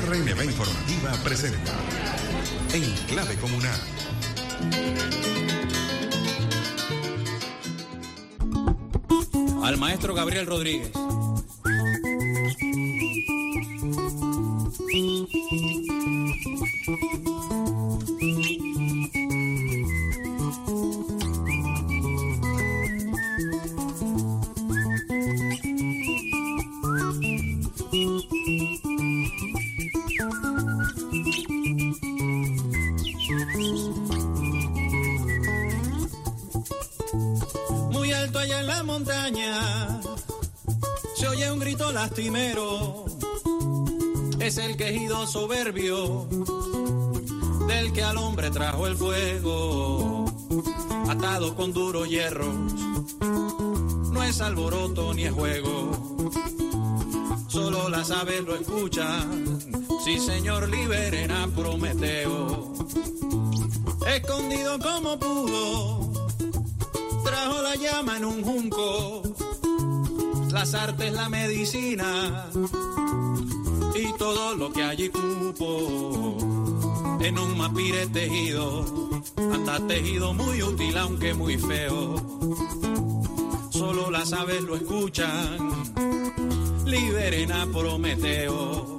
RNB Informativa presenta En Clave Comunal. Al maestro Gabriel Rodríguez. Es el quejido soberbio del que al hombre trajo el fuego, atado con duros hierros. No es alboroto ni es juego, solo las aves lo escuchan. Sí, señor, liberen a Prometeo. Escondido como pudo, trajo la llama en un junco, las artes, la medicina y todo lo que allí cupo. En un mapire tejido, anda tejido muy útil aunque muy feo. Solo las aves lo escuchan, liberen a Prometeo.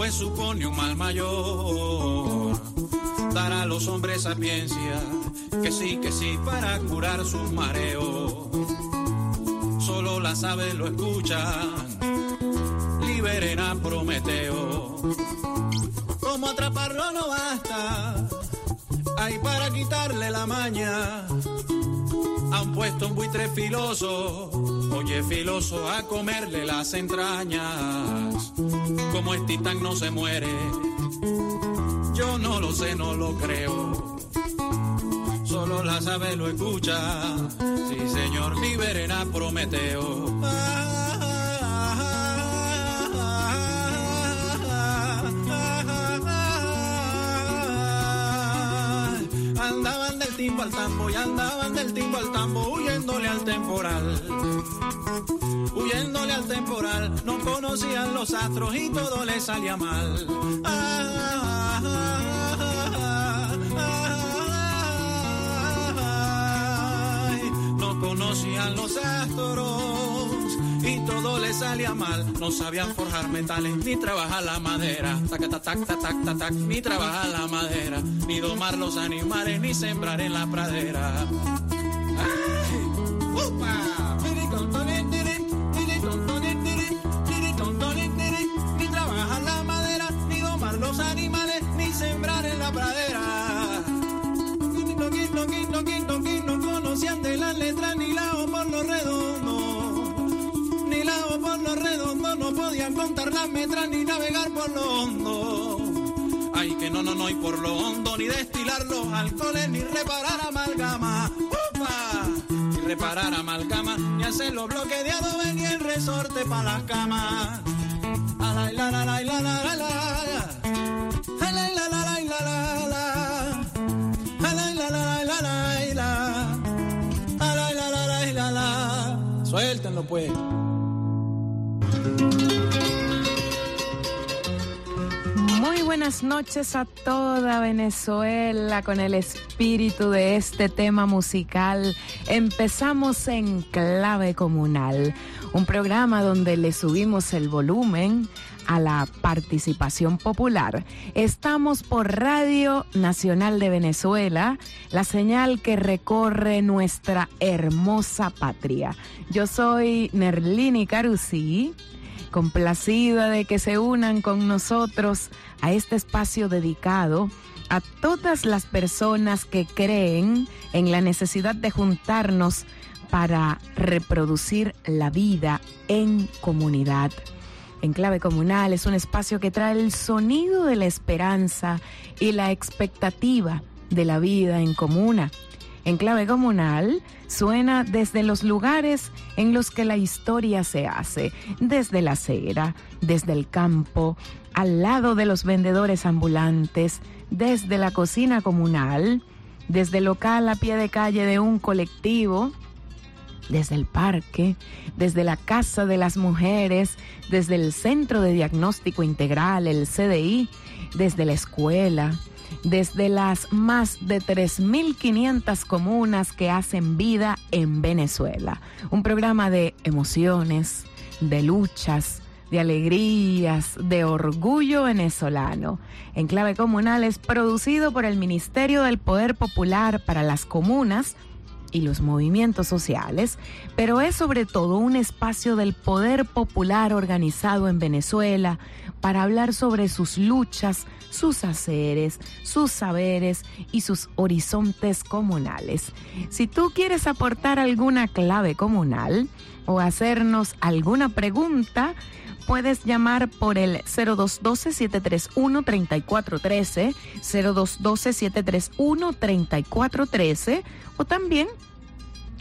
Pues supone un mal mayor, dar a los hombres sapiencia, que sí, que sí, para curar sus mareos, solo las aves lo escuchan, liberen a Prometeo, como atraparlo no basta, hay para quitarle la maña. Han puesto un buitre filoso, oye filoso, a comerle las entrañas. Como el titán no se muere, yo no lo sé, no lo creo. Solo la sabe lo escucha, sí señor, liberen a Prometeo. Al tambo y andaban del timbo al tambo huyéndole al temporal. Huyéndole al temporal, no conocían los astros y todo les salía mal. No conocían los astros todo les salía mal. No sabían forjar metales ni trabajar la madera. Tac, tac, tac, tac, tac, tac, ni trabajar la madera, ni domar los animales, ni sembrar en la pradera. Metras ni navegar por lo hondo. Ay, que no, no, no, y por lo hondo, ni destilar los alcoholes, ni reparar amalgama. ¡Upa! Reparar amalgama, ni hacer los bloques de adobe, ni el resorte para las camas. Alay, la, la, la, la, la, la, la. La, la, la, la, la, la, la, la, la, la. Suéltenlo pues. Muy buenas noches a toda Venezuela con el espíritu de este tema musical. Empezamos en clave comunal, un programa donde le subimos el volumen a la participación popular. Estamos por Radio Nacional de Venezuela, la señal que recorre nuestra hermosa patria. Yo soy Nerlini Carusi complacida de que se unan con nosotros a este espacio dedicado a todas las personas que creen en la necesidad de juntarnos para reproducir la vida en comunidad. En clave comunal es un espacio que trae el sonido de la esperanza y la expectativa de la vida en comuna. En clave comunal suena desde los lugares en los que la historia se hace, desde la acera, desde el campo, al lado de los vendedores ambulantes, desde la cocina comunal, desde el local a pie de calle de un colectivo, desde el parque, desde la Casa de las Mujeres, desde el Centro de Diagnóstico Integral, el CDI, desde la escuela, desde las más de 3.500 comunas que hacen vida en Venezuela. Un programa de emociones, de luchas, de alegrías, de orgullo venezolano. En clave comunal es producido por el Ministerio del Poder Popular para las Comunas y los movimientos sociales, pero es sobre todo un espacio del poder popular organizado en Venezuela para hablar sobre sus luchas, sus haceres, sus saberes y sus horizontes comunales. Si tú quieres aportar alguna clave comunal o hacernos alguna pregunta, puedes llamar por el 0212-731-3413, 0212-731-3413 o también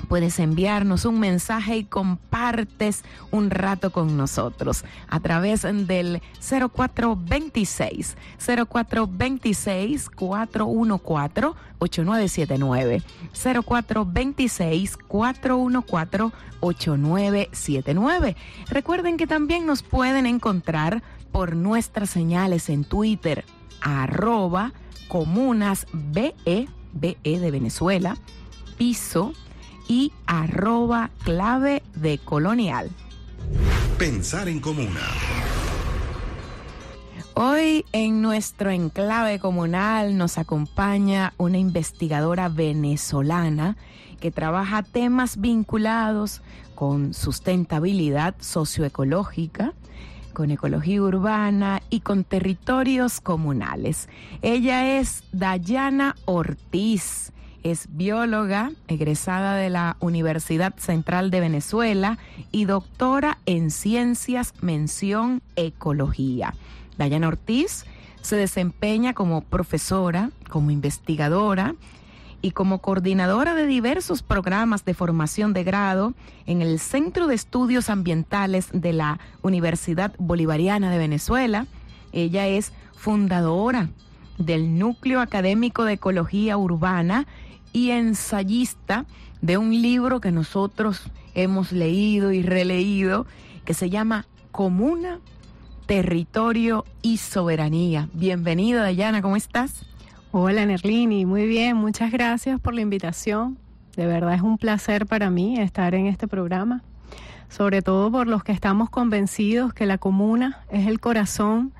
puedes enviarnos un mensaje y compartes un rato con nosotros a través del 0426 0426 414 8979 0426 414 8979 Recuerden que también nos pueden encontrar por nuestras señales en Twitter arroba comunas BE, BE de Venezuela, piso y arroba clave de colonial. Pensar en comuna. Hoy en nuestro enclave comunal nos acompaña una investigadora venezolana que trabaja temas vinculados con sustentabilidad socioecológica, con ecología urbana y con territorios comunales. Ella es Dayana Ortiz es bióloga, egresada de la Universidad Central de Venezuela y doctora en Ciencias Mención Ecología. Dayana Ortiz se desempeña como profesora, como investigadora y como coordinadora de diversos programas de formación de grado en el Centro de Estudios Ambientales de la Universidad Bolivariana de Venezuela. Ella es fundadora del Núcleo Académico de Ecología Urbana y ensayista de un libro que nosotros hemos leído y releído que se llama Comuna, Territorio y Soberanía. Bienvenida, Dayana, ¿cómo estás? Hola, Nerlini, muy bien, muchas gracias por la invitación. De verdad es un placer para mí estar en este programa, sobre todo por los que estamos convencidos que la comuna es el corazón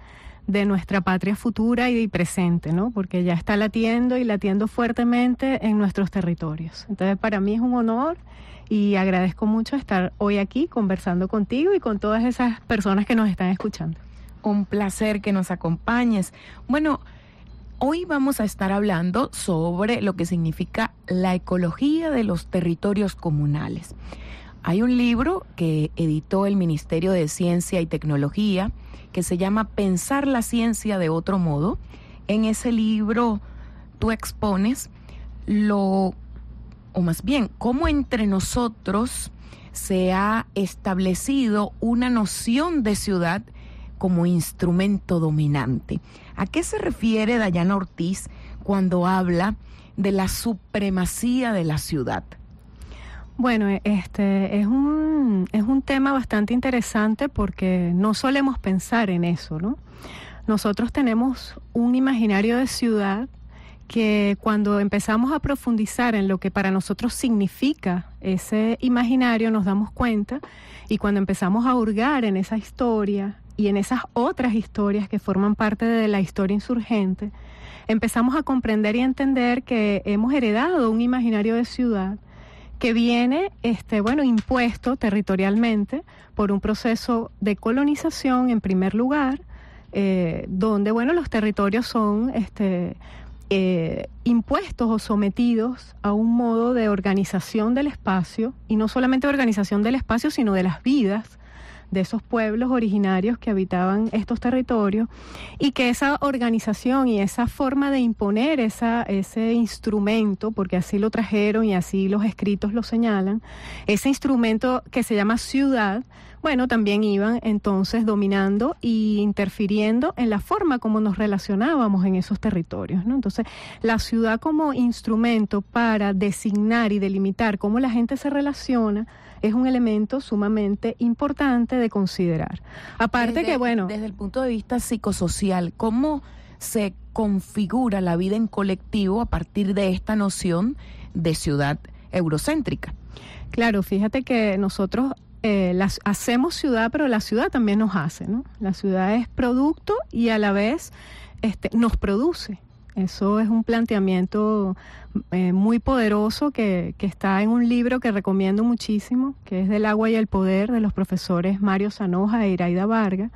de nuestra patria futura y presente, ¿no? Porque ya está latiendo y latiendo fuertemente en nuestros territorios. Entonces, para mí es un honor y agradezco mucho estar hoy aquí conversando contigo y con todas esas personas que nos están escuchando. Un placer que nos acompañes. Bueno, hoy vamos a estar hablando sobre lo que significa la ecología de los territorios comunales. Hay un libro que editó el Ministerio de Ciencia y Tecnología, que se llama Pensar la ciencia de otro modo. En ese libro tú expones lo, o más bien, cómo entre nosotros se ha establecido una noción de ciudad como instrumento dominante. ¿A qué se refiere Dayana Ortiz cuando habla de la supremacía de la ciudad? Bueno, este es un, es un tema bastante interesante porque no solemos pensar en eso, ¿no? Nosotros tenemos un imaginario de ciudad que cuando empezamos a profundizar en lo que para nosotros significa ese imaginario nos damos cuenta y cuando empezamos a hurgar en esa historia y en esas otras historias que forman parte de la historia insurgente, empezamos a comprender y entender que hemos heredado un imaginario de ciudad que viene, este, bueno, impuesto territorialmente por un proceso de colonización en primer lugar, eh, donde, bueno, los territorios son, este, eh, impuestos o sometidos a un modo de organización del espacio, y no solamente organización del espacio, sino de las vidas de esos pueblos originarios que habitaban estos territorios y que esa organización y esa forma de imponer esa, ese instrumento, porque así lo trajeron y así los escritos lo señalan, ese instrumento que se llama ciudad, bueno, también iban entonces dominando y interfiriendo en la forma como nos relacionábamos en esos territorios. ¿no? Entonces, la ciudad como instrumento para designar y delimitar cómo la gente se relaciona es un elemento sumamente importante de considerar. Aparte que, bueno... Desde el punto de vista psicosocial, ¿cómo se configura la vida en colectivo a partir de esta noción de ciudad eurocéntrica? Claro, fíjate que nosotros eh, las, hacemos ciudad, pero la ciudad también nos hace, ¿no? La ciudad es producto y a la vez este, nos produce. Eso es un planteamiento eh, muy poderoso que, está en un libro que recomiendo muchísimo, que es Del agua y el poder de los profesores Mario Sanoja e Iraida Vargas.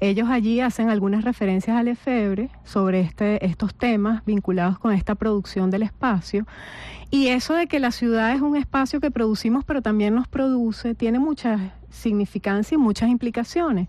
Ellos allí hacen algunas referencias al efebre sobre este, estos temas vinculados con esta producción del espacio. Y eso de que la ciudad es un espacio que producimos pero también nos produce, tiene mucha significancia y muchas implicaciones.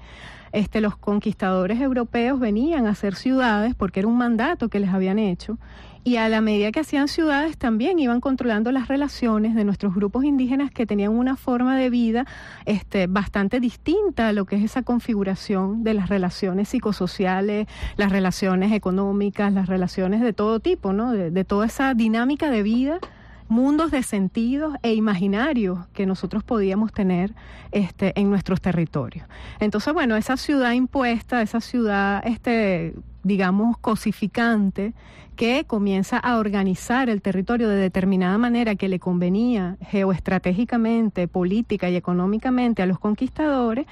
Este, los conquistadores europeos venían a hacer ciudades porque era un mandato que les habían hecho y a la medida que hacían ciudades también iban controlando las relaciones de nuestros grupos indígenas que tenían una forma de vida este, bastante distinta a lo que es esa configuración de las relaciones psicosociales, las relaciones económicas, las relaciones de todo tipo, ¿no? de, de toda esa dinámica de vida mundos de sentidos e imaginarios que nosotros podíamos tener este, en nuestros territorios. Entonces, bueno, esa ciudad impuesta, esa ciudad, este, digamos, cosificante, que comienza a organizar el territorio de determinada manera que le convenía geoestratégicamente, política y económicamente a los conquistadores,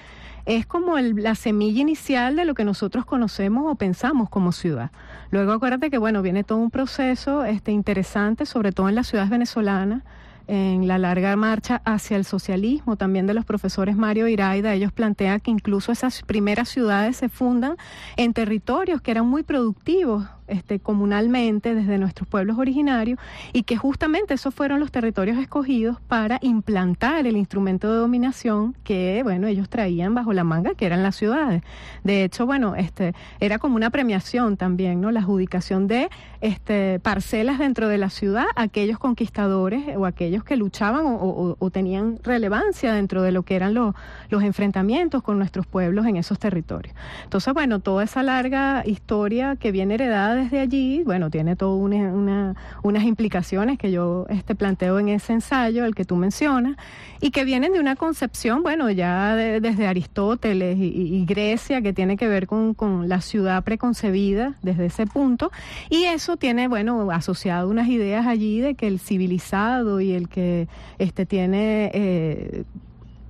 es como la semilla inicial de lo que nosotros conocemos o pensamos como ciudad. Luego acuérdate que bueno, viene todo un proceso este interesante, sobre todo en las ciudades venezolanas, en la larga marcha hacia el socialismo, también de los profesores Mario Iraida, ellos plantean que incluso esas primeras ciudades se fundan en territorios que eran muy productivos este, comunalmente desde nuestros pueblos originarios y que justamente esos fueron los territorios escogidos para implantar el instrumento de dominación que, bueno, ellos traían bajo la manga, que eran las ciudades. De hecho, bueno, este, era como una premiación también, ¿no? La adjudicación de este, parcelas dentro de la ciudad a aquellos conquistadores o aquellos que luchaban o, tenían relevancia dentro de lo que eran los, enfrentamientos con nuestros pueblos en esos territorios. Entonces, bueno, toda esa larga historia que viene heredada desde allí, bueno, tiene todas una, unas implicaciones que yo este, planteo en ese ensayo, el que tú mencionas, y que vienen de una concepción, bueno, ya desde Aristóteles y, Grecia, que tiene que ver con, con, la ciudad preconcebida desde ese punto, y eso tiene, bueno, asociado unas ideas allí de que el civilizado y el que este, tiene... Eh,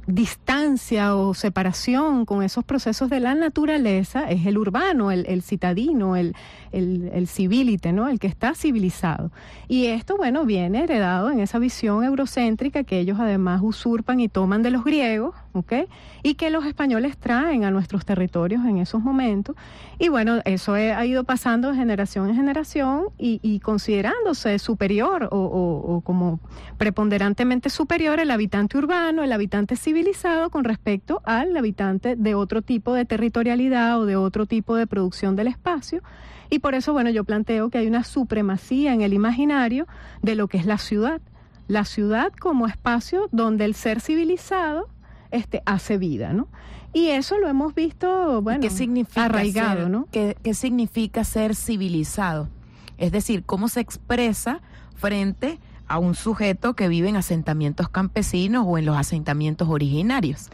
distancia o separación con esos procesos de la naturaleza es el urbano, el, el citadino, el, el, civilite, ¿no? El que está civilizado. Y esto, bueno, viene heredado en esa visión eurocéntrica que ellos además usurpan y toman de los griegos, ¿ok? Y que los españoles traen a nuestros territorios en esos momentos. Y bueno, eso ha ido pasando de generación en generación y, considerándose superior o, como preponderantemente superior el habitante urbano, el habitante civilizado con respecto al habitante de otro tipo de territorialidad o de otro tipo de producción del espacio. Y por eso, bueno, yo planteo que hay una supremacía en el imaginario de lo que es la ciudad. La ciudad como espacio donde el ser civilizado este, hace vida, ¿no? Y eso lo hemos visto, bueno, ¿Qué significa arraigado, ¿no? ¿qué, ¿Qué significa ser civilizado? Es decir, cómo se expresa frente a un sujeto que vive en asentamientos campesinos o en los asentamientos originarios.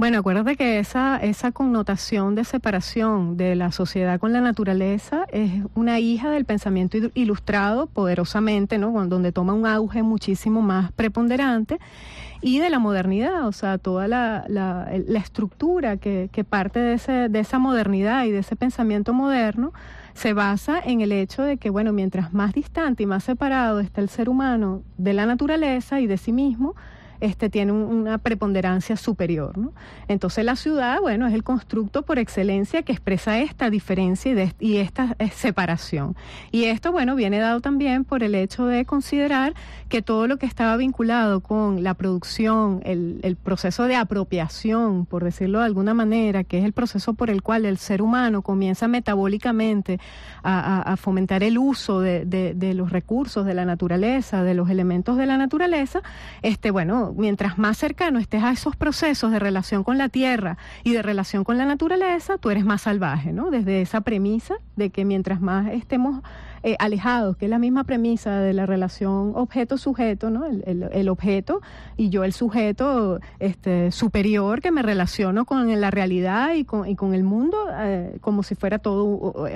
Bueno, acuérdate que esa, esa connotación de separación de la sociedad con la naturaleza es una hija del pensamiento ilustrado poderosamente, ¿no? Donde toma un auge muchísimo más preponderante y de la modernidad, o sea, toda la, la, la estructura que, que parte de, ese, de esa modernidad y de ese pensamiento moderno se basa en el hecho de que, bueno, mientras más distante y más separado está el ser humano de la naturaleza y de sí mismo, este, tiene una preponderancia superior. ¿no? Entonces la ciudad, bueno, es el constructo por excelencia que expresa esta diferencia y, esta eh, separación. Y esto, bueno, viene dado también por el hecho de considerar que todo lo que estaba vinculado con la producción, el, proceso de apropiación, por decirlo de alguna manera, que es el proceso por el cual el ser humano comienza metabólicamente a, fomentar el uso de, de los recursos de la naturaleza, de los elementos de la naturaleza, este, mientras más cercano estés a esos procesos de relación con la tierra y de relación con la naturaleza, tú eres más salvaje, ¿no? Desde esa premisa de que mientras más estemos eh, alejados, que es la misma premisa de la relación objeto-sujeto, ¿no? El, objeto y yo el sujeto este, superior que me relaciono con la realidad y con, y con el mundo eh, como si fuera todo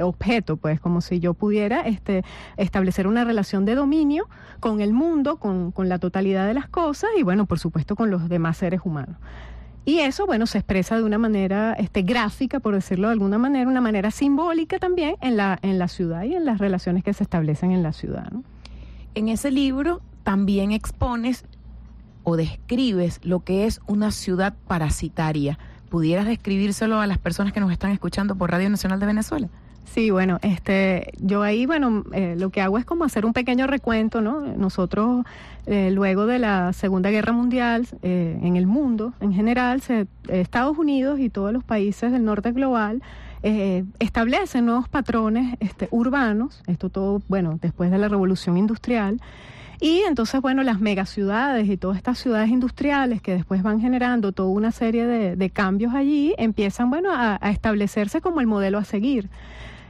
objeto, pues como si yo pudiera este, establecer una relación de dominio con el mundo, con, con la totalidad de las cosas y bueno, por supuesto con los demás seres humanos. Y eso, bueno, se expresa de una manera este, gráfica, por decirlo de alguna manera, una manera simbólica también en la, en la ciudad y en las relaciones que se establecen en la ciudad. En ese libro también expones o describes lo que es una ciudad parasitaria. ¿Pudieras describírselo a las personas que nos están escuchando por Radio Nacional de Venezuela? Sí, bueno, este, yo ahí, bueno, eh, lo que hago es como hacer un pequeño recuento, ¿no? Nosotros, eh, luego de la Segunda Guerra Mundial, eh, en el mundo en general, se, Estados Unidos y todos los países del norte global establecen nuevos patrones este, urbanos, esto todo, bueno, después de la Revolución Industrial, y entonces, bueno, las megaciudades y todas estas ciudades industriales que después van generando toda una serie de, cambios allí, empiezan, bueno, a establecerse como el modelo a seguir.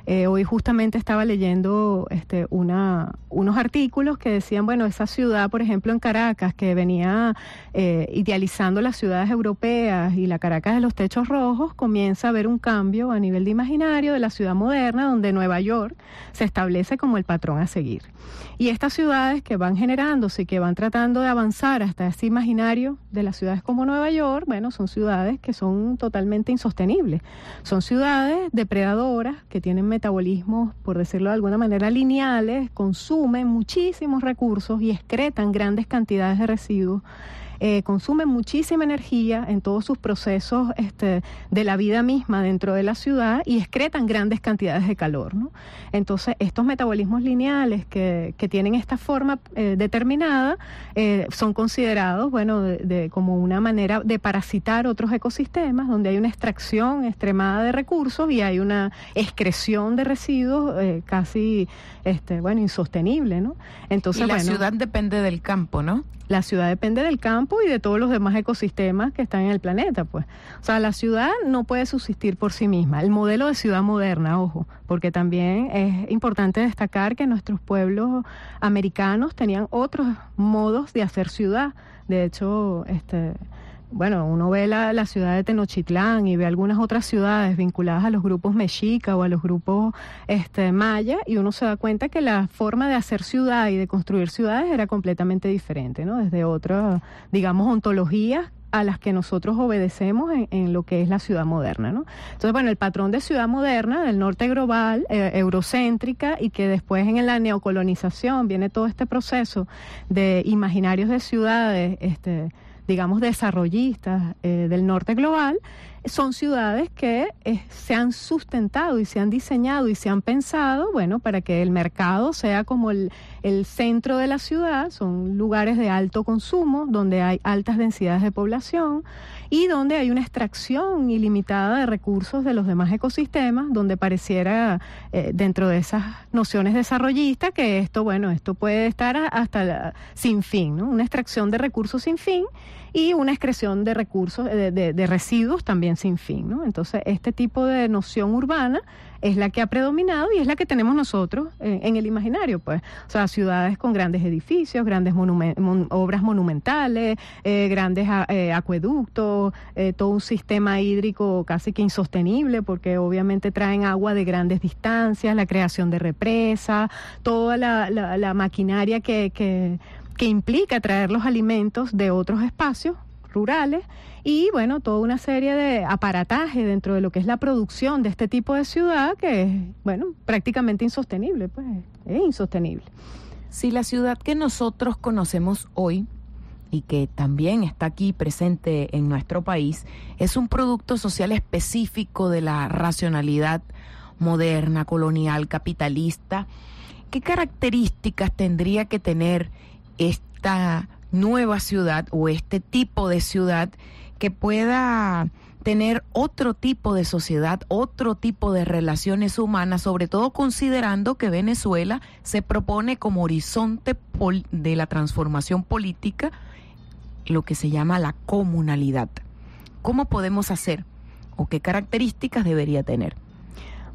Eh, hoy justamente estaba leyendo este, una, unos artículos que decían, bueno, esa ciudad, por ejemplo, en Caracas, que venía eh, idealizando las ciudades europeas y la Caracas de los techos rojos, comienza a ver un cambio a nivel de imaginario de la ciudad moderna, donde Nueva York se establece como el patrón a seguir. Y estas ciudades que van generándose y que van tratando de avanzar hasta ese imaginario de las ciudades como Nueva York, bueno, son ciudades que son totalmente insostenibles. Son ciudades depredadoras que tienen metabolismos, por decirlo de alguna manera, lineales, consumen muchísimos recursos y excretan grandes cantidades de residuos eh, consumen muchísima energía en todos sus procesos este, de la vida misma dentro de la ciudad y excretan grandes cantidades de calor. ¿no? Entonces, estos metabolismos lineales que, que tienen esta forma eh, determinada eh, son considerados, bueno, de, como una manera de parasitar otros ecosistemas donde hay una extracción extremada de recursos y hay una excreción de residuos casi, este, bueno, insostenible, ¿no? Entonces, y la ciudad depende del campo, ¿no? La ciudad depende del campo y de todos los demás ecosistemas que están en el planeta, pues. O sea, la ciudad no puede subsistir por sí misma. El modelo de ciudad moderna, ojo, porque también es importante destacar que nuestros pueblos americanos tenían otros modos de hacer ciudad. De hecho, este bueno, uno ve la, ciudad de Tenochtitlán y ve algunas otras ciudades vinculadas a los grupos mexica o a los grupos este, maya y uno se da cuenta que la forma de hacer ciudad y de construir ciudades era completamente diferente, ¿no? Desde otras, digamos, ontologías a las que nosotros obedecemos en, lo que es la ciudad moderna. ¿no? Entonces, bueno, el patrón de ciudad moderna del norte global, eh, eurocéntrica, y que después en la neocolonización viene todo este proceso de imaginarios de ciudades, este, digamos, desarrollistas eh, del norte global, son ciudades que eh, se han sustentado y se han diseñado y se han pensado, bueno, para que el mercado sea como el, el centro de la ciudad, son lugares de alto consumo, donde hay altas densidades de población y donde hay una extracción ilimitada de recursos de los demás ecosistemas, donde pareciera eh, dentro de esas nociones desarrollistas que esto, bueno, esto puede estar hasta sin fin, ¿no? Una extracción de recursos sin fin y una excreción de recursos, de, residuos también sin fin. ¿no? Entonces, este tipo de noción urbana es la que ha predominado y es la que tenemos nosotros en, el imaginario, pues. O sea, ciudades con grandes edificios, grandes obras monumentales, eh, grandes eh, acueductos, eh, todo un sistema hídrico casi que insostenible, porque obviamente traen agua de grandes distancias, la creación de represas, toda la, la maquinaria que, que que implica traer los alimentos de otros espacios rurales y bueno, toda una serie de aparataje dentro de lo que es la producción de este tipo de ciudad que es, bueno, prácticamente insostenible, pues es insostenible. Si la ciudad que nosotros conocemos hoy y que también está aquí presente en nuestro país, es un producto social específico de la racionalidad moderna, colonial, capitalista. ¿Qué características tendría que tener esta nueva ciudad o este tipo de ciudad que pueda tener otro tipo de sociedad, otro tipo de relaciones humanas, sobre todo considerando que Venezuela se propone como horizonte de la transformación política lo que se llama la comunalidad. ¿Cómo podemos hacer o qué características debería tener?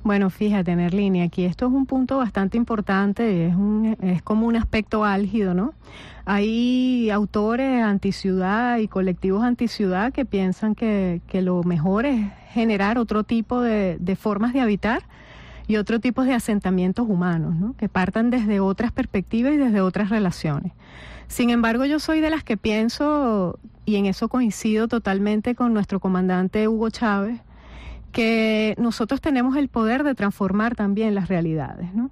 Bueno, fíjate, línea aquí esto es un punto bastante importante, es, un, es como un aspecto álgido, ¿no? Hay autores anticiudad y colectivos anticiudad que piensan que, que lo mejor es generar otro tipo de, de formas de habitar y otro tipo de asentamientos humanos, ¿no? que partan desde otras perspectivas y desde otras relaciones. Sin embargo, yo soy de las que pienso, y en eso coincido totalmente con nuestro comandante Hugo Chávez, que nosotros tenemos el poder de transformar también las realidades, ¿no?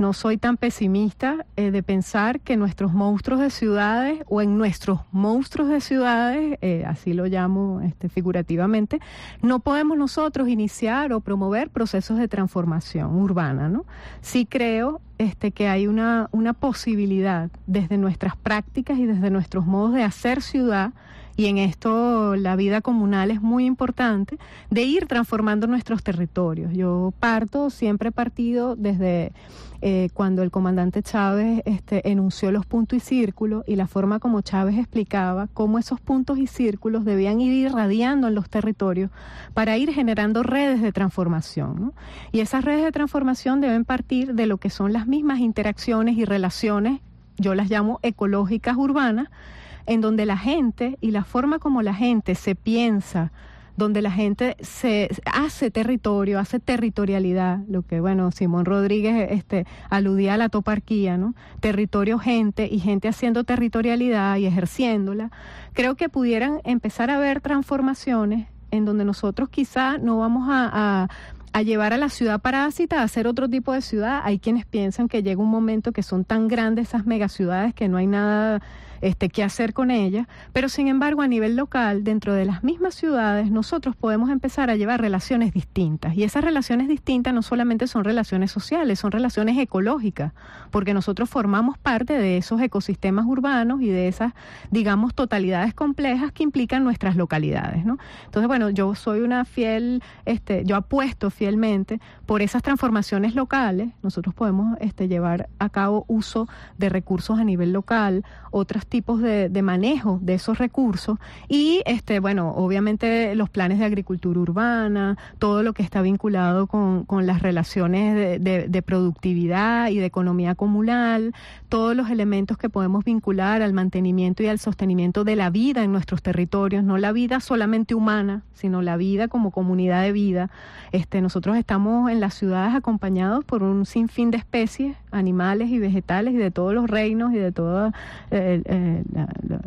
No soy tan pesimista eh, de pensar que nuestros monstruos de ciudades o en nuestros monstruos de ciudades, eh, así lo llamo este, figurativamente, no podemos nosotros iniciar o promover procesos de transformación urbana. ¿no? Sí creo este, que hay una, una posibilidad desde nuestras prácticas y desde nuestros modos de hacer ciudad y en esto la vida comunal es muy importante, de ir transformando nuestros territorios. Yo parto, siempre he partido desde eh, cuando el comandante Chávez este, enunció los puntos y círculos y la forma como Chávez explicaba cómo esos puntos y círculos debían ir irradiando en los territorios para ir generando redes de transformación. Y esas redes de transformación deben partir de lo que son las mismas interacciones y relaciones, yo las llamo ecológicas urbanas, en donde la gente y la forma como la gente se piensa, donde la gente se hace territorio, hace territorialidad, lo que bueno, Simón Rodríguez este aludía a la toparquía, ¿no? Territorio gente y gente haciendo territorialidad y ejerciéndola. Creo que pudieran empezar a haber transformaciones en donde nosotros quizá no vamos a, a a llevar a la ciudad parásita a hacer otro tipo de ciudad. Hay quienes piensan que llega un momento que son tan grandes esas megaciudades que no hay nada este, qué hacer con ella, pero sin embargo a nivel local, dentro de las mismas ciudades, nosotros podemos empezar a llevar relaciones distintas y esas relaciones distintas no solamente son relaciones sociales, son relaciones ecológicas, porque nosotros formamos parte de esos ecosistemas urbanos y de esas, digamos, totalidades complejas que implican nuestras localidades. Entonces, bueno, yo soy una fiel, este, yo apuesto fielmente por esas transformaciones locales, nosotros podemos este, llevar a cabo uso de recursos a nivel local, otras tipos de, manejo de esos recursos y, este, bueno, obviamente los planes de agricultura urbana, todo lo que está vinculado con, las relaciones de, productividad y de economía comunal, todos los elementos que podemos vincular al mantenimiento y al sostenimiento de la vida en nuestros territorios, no la vida solamente humana, sino la vida como comunidad de vida. Este, nosotros estamos en las ciudades acompañados por un sinfín de especies, animales y vegetales y de todos los reinos y de todos eh, eh,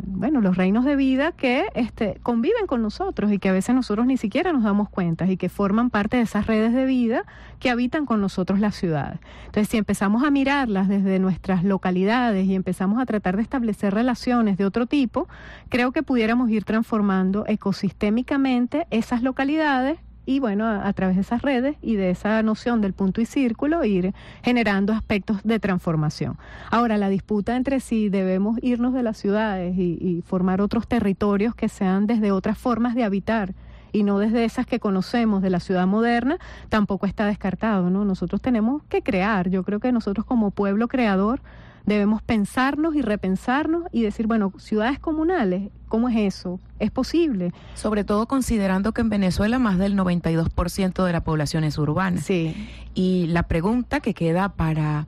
bueno, los reinos de vida que este, conviven con nosotros y que a veces nosotros ni siquiera nos damos cuenta y que forman parte de esas redes de vida que habitan con nosotros las ciudades. Entonces, si empezamos a mirarlas desde nuestras localidades y empezamos a tratar de establecer relaciones de otro tipo, creo que pudiéramos ir transformando ecosistémicamente esas localidades y bueno, a, través de esas redes y de esa noción del punto y círculo ir generando aspectos de transformación. Ahora, la disputa entre si debemos irnos de las ciudades y, y formar otros territorios que sean desde otras formas de habitar y no desde esas que conocemos de la ciudad moderna, tampoco está descartado, ¿no? Nosotros tenemos que crear, yo creo que nosotros como pueblo creador Debemos pensarnos y repensarnos y decir, bueno, ciudades comunales, ¿cómo es eso? ¿Es posible? Sobre todo considerando que en Venezuela más del 92% de la población es urbana. Sí. Y la pregunta que queda para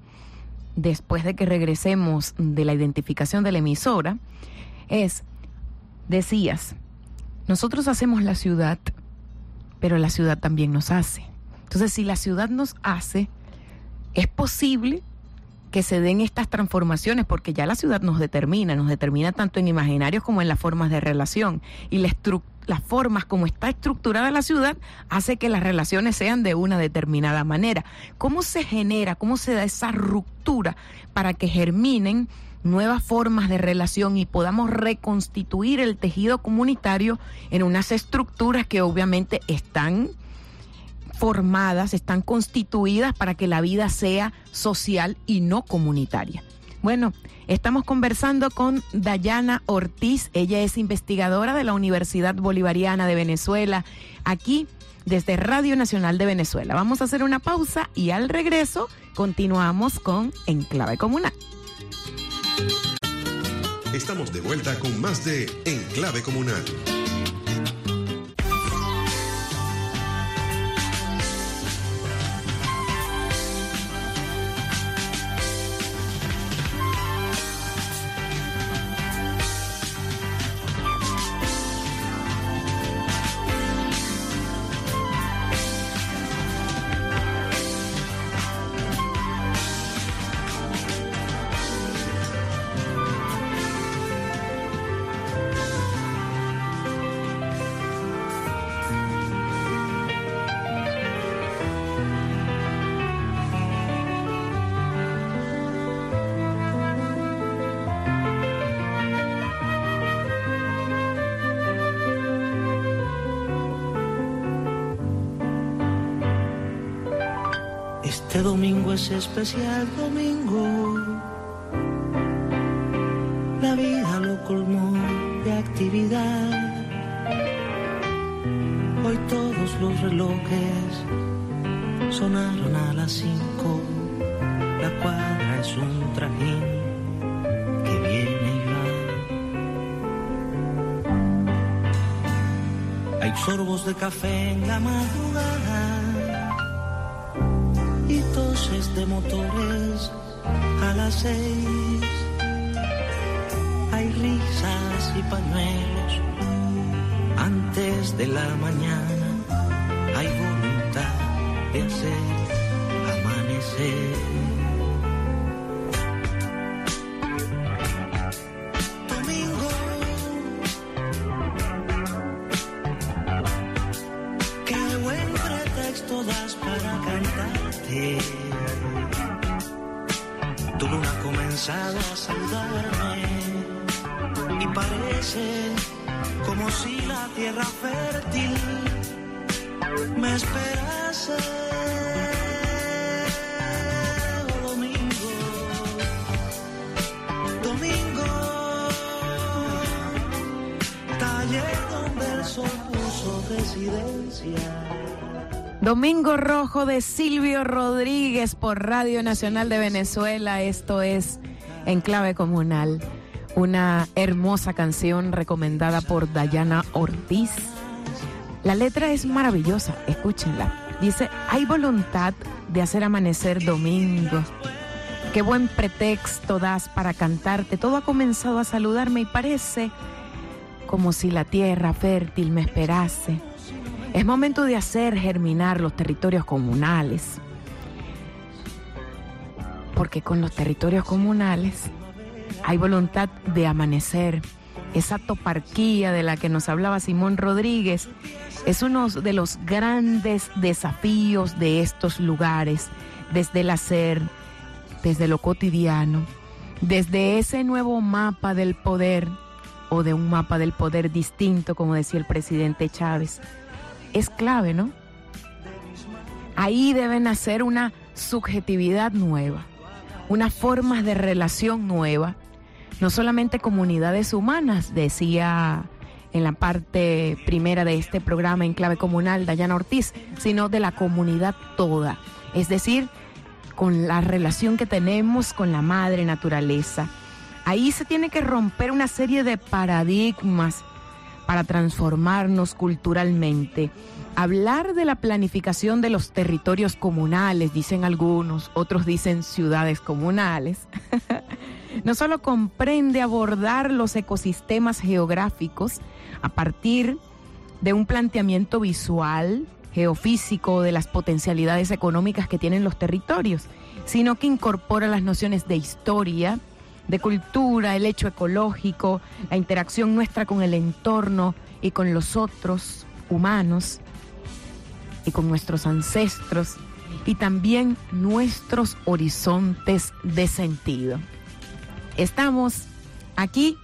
después de que regresemos de la identificación de la emisora es, decías, nosotros hacemos la ciudad, pero la ciudad también nos hace. Entonces, si la ciudad nos hace, es posible que se den estas transformaciones, porque ya la ciudad nos determina, nos determina tanto en imaginarios como en las formas de relación. Y la las formas como está estructurada la ciudad hace que las relaciones sean de una determinada manera. ¿Cómo se genera, cómo se da esa ruptura para que germinen nuevas formas de relación y podamos reconstituir el tejido comunitario en unas estructuras que obviamente están formadas, están constituidas para que la vida sea social y no comunitaria. Bueno, estamos conversando con Dayana Ortiz, ella es investigadora de la Universidad Bolivariana de Venezuela, aquí desde Radio Nacional de Venezuela. Vamos a hacer una pausa y al regreso continuamos con Enclave Comunal. Estamos de vuelta con más de Enclave Comunal. Especial domingo. De motores a las seis. Hay risas y pañuelos antes de la mañana. Hay voluntad de hacer amanecer. Domingo Rojo de Silvio Rodríguez por Radio Nacional de Venezuela. Esto es Enclave Comunal, una hermosa canción recomendada por Dayana Ortiz. La letra es maravillosa, escúchenla. Dice, hay voluntad de hacer amanecer domingo. Qué buen pretexto das para cantarte. Todo ha comenzado a saludarme y parece como si la tierra fértil me esperase es momento de hacer germinar los territorios comunales, porque con los territorios comunales hay voluntad de amanecer. Esa toparquía de la que nos hablaba Simón Rodríguez es uno de los grandes desafíos de estos lugares, desde el hacer, desde lo cotidiano, desde ese nuevo mapa del poder o de un mapa del poder distinto, como decía el presidente Chávez es clave, ¿no? Ahí debe nacer una subjetividad nueva, unas formas de relación nueva, no solamente comunidades humanas, decía en la parte primera de este programa en clave comunal Dayana Ortiz, sino de la comunidad toda, es decir, con la relación que tenemos con la madre naturaleza. Ahí se tiene que romper una serie de paradigmas para transformarnos culturalmente. Hablar de la planificación de los territorios comunales, dicen algunos, otros dicen ciudades comunales, no solo comprende abordar los ecosistemas geográficos a partir de un planteamiento visual, geofísico de las potencialidades económicas que tienen los territorios, sino que incorpora las nociones de historia, de cultura, el hecho ecológico, la interacción nuestra con el entorno y con los otros humanos y con nuestros ancestros y también nuestros horizontes de sentido. Estamos aquí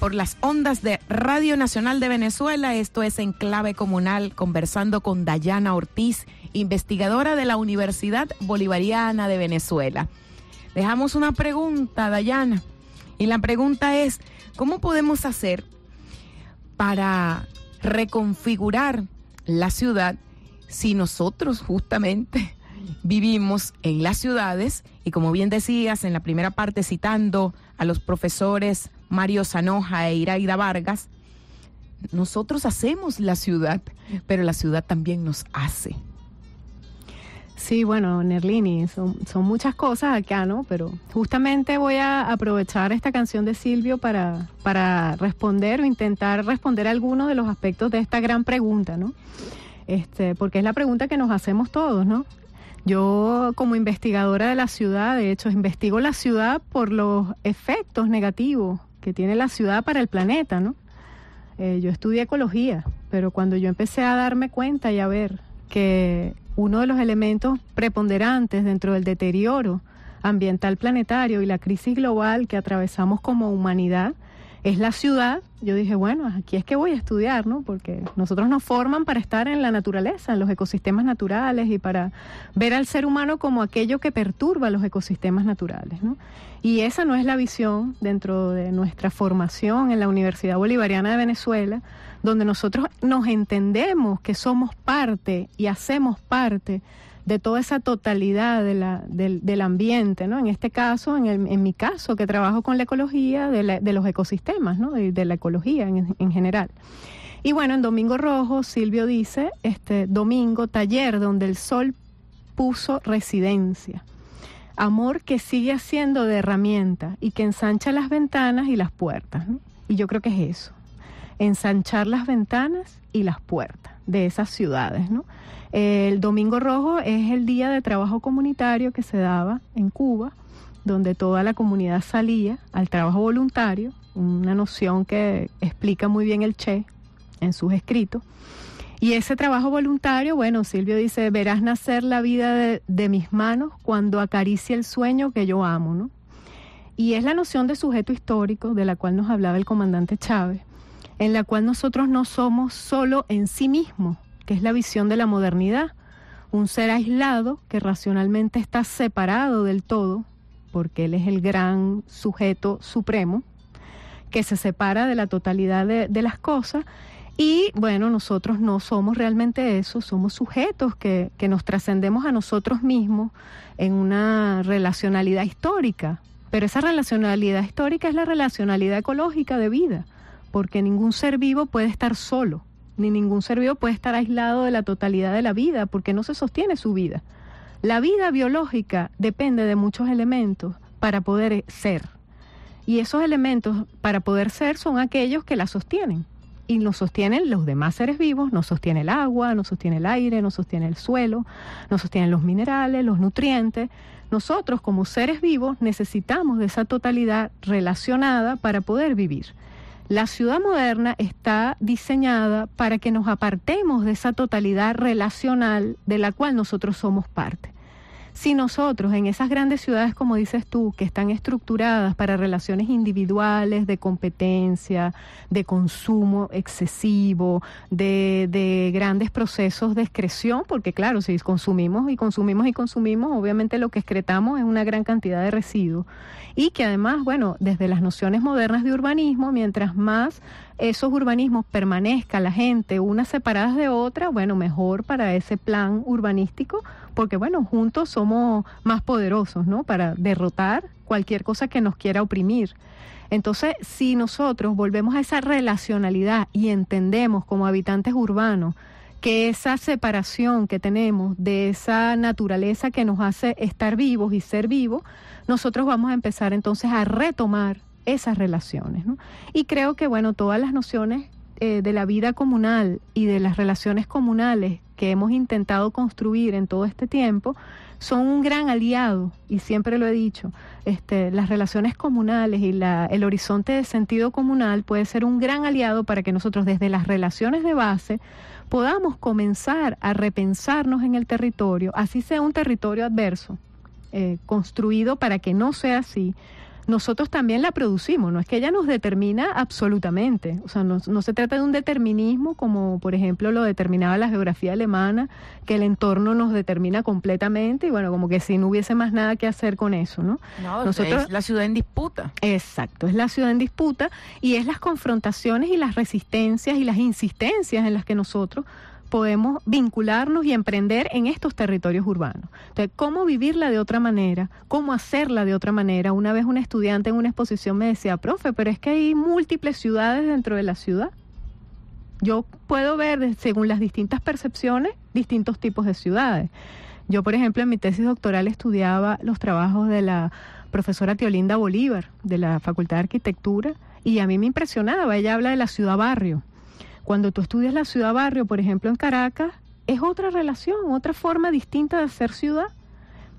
por las ondas de Radio Nacional de Venezuela. Esto es Enclave Comunal, conversando con Dayana Ortiz, investigadora de la Universidad Bolivariana de Venezuela. Dejamos una pregunta, Dayana, y la pregunta es, ¿cómo podemos hacer para reconfigurar la ciudad si nosotros justamente vivimos en las ciudades y como bien decías en la primera parte citando a los profesores Mario Zanoja e Iraida Vargas, nosotros hacemos la ciudad, pero la ciudad también nos hace. Sí, bueno, Nerlini, son, son muchas cosas acá, ¿no? Pero justamente voy a aprovechar esta canción de Silvio para, para responder o intentar responder algunos de los aspectos de esta gran pregunta, ¿no? Este, porque es la pregunta que nos hacemos todos, ¿no? Yo como investigadora de la ciudad, de hecho, investigo la ciudad por los efectos negativos que tiene la ciudad para el planeta, ¿no? Eh, yo estudié ecología, pero cuando yo empecé a darme cuenta y a ver que uno de los elementos preponderantes dentro del deterioro ambiental planetario y la crisis global que atravesamos como humanidad es la ciudad, yo dije, bueno, aquí es que voy a estudiar, ¿no? Porque nosotros nos forman para estar en la naturaleza, en los ecosistemas naturales y para ver al ser humano como aquello que perturba los ecosistemas naturales, ¿no? Y esa no es la visión dentro de nuestra formación en la Universidad Bolivariana de Venezuela, donde nosotros nos entendemos que somos parte y hacemos parte de toda esa totalidad de la, del, ambiente, ¿no? En este caso, en, en, mi caso, que trabajo con la ecología de, los ecosistemas, ¿no? De, la ecología en, en, general. Y bueno, en Domingo Rojo, Silvio dice, este domingo, taller donde el sol puso residencia. Amor que sigue haciendo de herramienta y que ensancha las ventanas y las puertas. Y yo creo que es eso, ensanchar las ventanas y las puertas de esas ciudades, ¿no? El Domingo Rojo es el día de trabajo comunitario que se daba en Cuba, donde toda la comunidad salía al trabajo voluntario, una noción que explica muy bien el Che en sus escritos. Y ese trabajo voluntario, bueno, Silvio dice, verás nacer la vida de, mis manos cuando acaricie el sueño que yo amo, ¿no? Y es la noción de sujeto histórico de la cual nos hablaba el comandante Chávez, en la cual nosotros no somos solo en sí mismos, que es la visión de la modernidad, un ser aislado que racionalmente está separado del todo, porque él es el gran sujeto supremo, que se separa de la totalidad de, las cosas. Y bueno, nosotros no somos realmente eso, somos sujetos que, que nos trascendemos a nosotros mismos en una relacionalidad histórica. Pero esa relacionalidad histórica es la relacionalidad ecológica de vida, porque ningún ser vivo puede estar solo ni ningún ser vivo puede estar aislado de la totalidad de la vida, porque no se sostiene su vida. La vida biológica depende de muchos elementos para poder ser. Y esos elementos para poder ser son aquellos que la sostienen. Y nos sostienen los demás seres vivos, nos sostiene el agua, nos sostiene el aire, nos sostiene el suelo, nos sostienen los minerales, los nutrientes. Nosotros como seres vivos necesitamos de esa totalidad relacionada para poder vivir. La ciudad moderna está diseñada para que nos apartemos de esa totalidad relacional de la cual nosotros somos parte. Si nosotros en esas grandes ciudades, como dices tú, que están estructuradas para relaciones individuales, de competencia, de consumo excesivo, de, de grandes procesos de excreción, porque claro, si consumimos y consumimos y consumimos, obviamente lo que excretamos es una gran cantidad de residuos. Y que además, bueno, desde las nociones modernas de urbanismo, mientras más esos urbanismos permanezca la gente unas separadas de otras, bueno, mejor para ese plan urbanístico, porque bueno, juntos somos más poderosos, ¿no? Para derrotar cualquier cosa que nos quiera oprimir. Entonces, si nosotros volvemos a esa relacionalidad y entendemos como habitantes urbanos que esa separación que tenemos de esa naturaleza que nos hace estar vivos y ser vivos, nosotros vamos a empezar entonces a retomar esas relaciones. Y creo que, bueno, todas las nociones eh, de la vida comunal y de las relaciones comunales que hemos intentado construir en todo este tiempo son un gran aliado, y siempre lo he dicho, este, las relaciones comunales y la, el horizonte de sentido comunal puede ser un gran aliado para que nosotros desde las relaciones de base podamos comenzar a repensarnos en el territorio, así sea un territorio adverso, eh, construido para que no sea así, nosotros también la producimos, no es que ella nos determina absolutamente, o sea, no, no, se trata de un determinismo como por ejemplo lo determinaba la geografía alemana, que el entorno nos determina completamente y bueno, como que si no hubiese más nada que hacer con eso, ¿no? No, nosotros, es la ciudad en disputa. Exacto, es la ciudad en disputa y es las confrontaciones y las resistencias y las insistencias en las que nosotros podemos vincularnos y emprender en estos territorios urbanos. Entonces, ¿cómo vivirla de otra manera? ¿Cómo hacerla de otra manera? Una vez un estudiante en una exposición me decía, profe, pero es que hay múltiples ciudades dentro de la ciudad. Yo puedo ver, según las distintas percepciones, distintos tipos de ciudades. Yo, por ejemplo, en mi tesis doctoral estudiaba los trabajos de la profesora Teolinda Bolívar, de la Facultad de Arquitectura, y a mí me impresionaba, ella habla de la ciudad-barrio cuando tú estudias la ciudad-barrio, por ejemplo en Caracas, es otra relación, otra forma distinta de ser ciudad.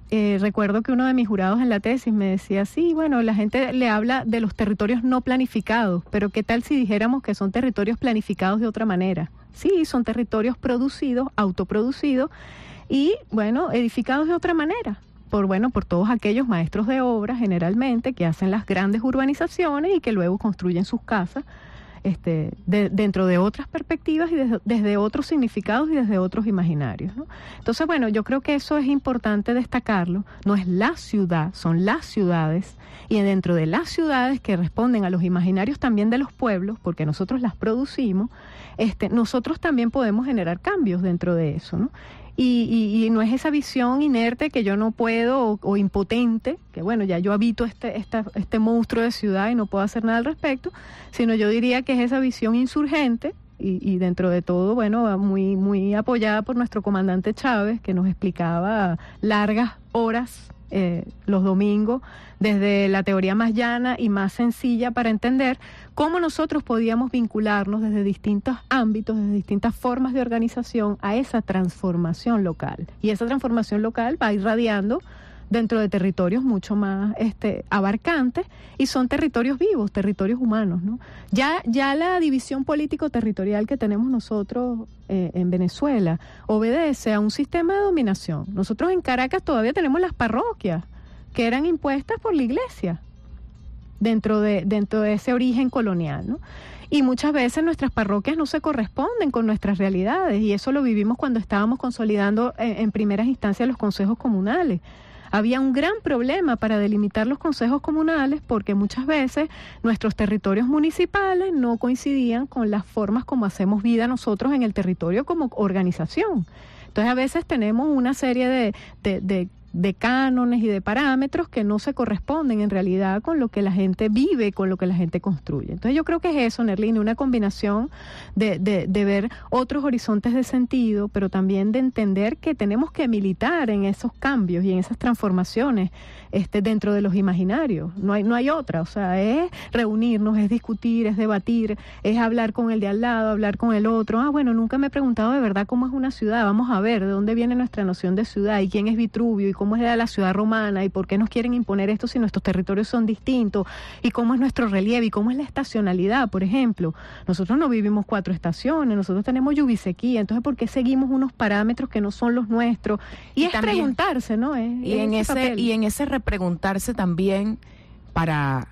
Eh, recuerdo que uno de mis jurados en la tesis me decía, sí, bueno, la gente le habla de los territorios no planificados, pero ¿qué tal si dijéramos que son territorios planificados de otra manera? Sí, son territorios producidos, autoproducidos y, bueno, edificados de otra manera por bueno por todos aquellos maestros de obra generalmente que hacen las grandes urbanizaciones y que luego construyen sus casas este, dentro de otras perspectivas y desde, otros significados y desde otros imaginarios. Entonces, bueno, yo creo que eso es importante destacarlo. No es la ciudad, son las ciudades y dentro de las ciudades que responden a los imaginarios también de los pueblos, porque nosotros las producimos, este, nosotros también podemos generar cambios dentro de eso. ¿no? Y, no es esa visión inerte que yo no puedo o, impotente, que bueno, ya yo habito este, esta, este monstruo de ciudad y no puedo hacer nada al respecto, sino yo diría que es esa visión insurgente y, y, dentro de todo, bueno, muy, muy apoyada por nuestro comandante Chávez, que nos explicaba largas horas eh, los domingos desde la teoría más llana y más sencilla para entender cómo nosotros podíamos vincularnos desde distintos ámbitos, desde distintas formas de organización a esa transformación local. Y esa transformación local va irradiando dentro de territorios mucho más este, abarcantes y son territorios vivos, territorios humanos. ¿no? Ya, ya la división político-territorial que tenemos nosotros eh, en Venezuela obedece a un sistema de dominación. Nosotros en Caracas todavía tenemos las parroquias que eran impuestas por la iglesia dentro de, dentro de ese origen colonial. ¿no? Y muchas veces nuestras parroquias no se corresponden con nuestras realidades y eso lo vivimos cuando estábamos consolidando en, en primeras instancias los consejos comunales había un gran problema para delimitar los consejos comunales porque muchas veces nuestros territorios municipales no coincidían con las formas como hacemos vida nosotros en el territorio como organización. Entonces a veces tenemos una serie de, de cánones y de parámetros que no se corresponden en realidad con lo que la gente vive, con lo que la gente construye. Entonces yo creo que es eso, Nerlini, una combinación de, de, de, ver otros horizontes de sentido, pero también de entender que tenemos que militar en esos cambios y en esas transformaciones este, dentro de los imaginarios. No hay, no hay otra, o sea, es reunirnos, es discutir, es debatir, es hablar con el de al lado, hablar con el otro. Ah, bueno, nunca me he preguntado de verdad cómo es una ciudad, vamos a ver de dónde viene nuestra noción de ciudad y quién es Vitruvio y cómo era la ciudad romana y por qué nos quieren imponer esto si nuestros territorios son distintos y cómo es nuestro relieve y cómo es la estacionalidad, por ejemplo. Nosotros no vivimos cuatro estaciones, nosotros tenemos lluvia y sequía, entonces ¿por qué seguimos unos parámetros que no son los nuestros? Y, es preguntarse, ¿no? y, en ese, y en ese repreguntarse también para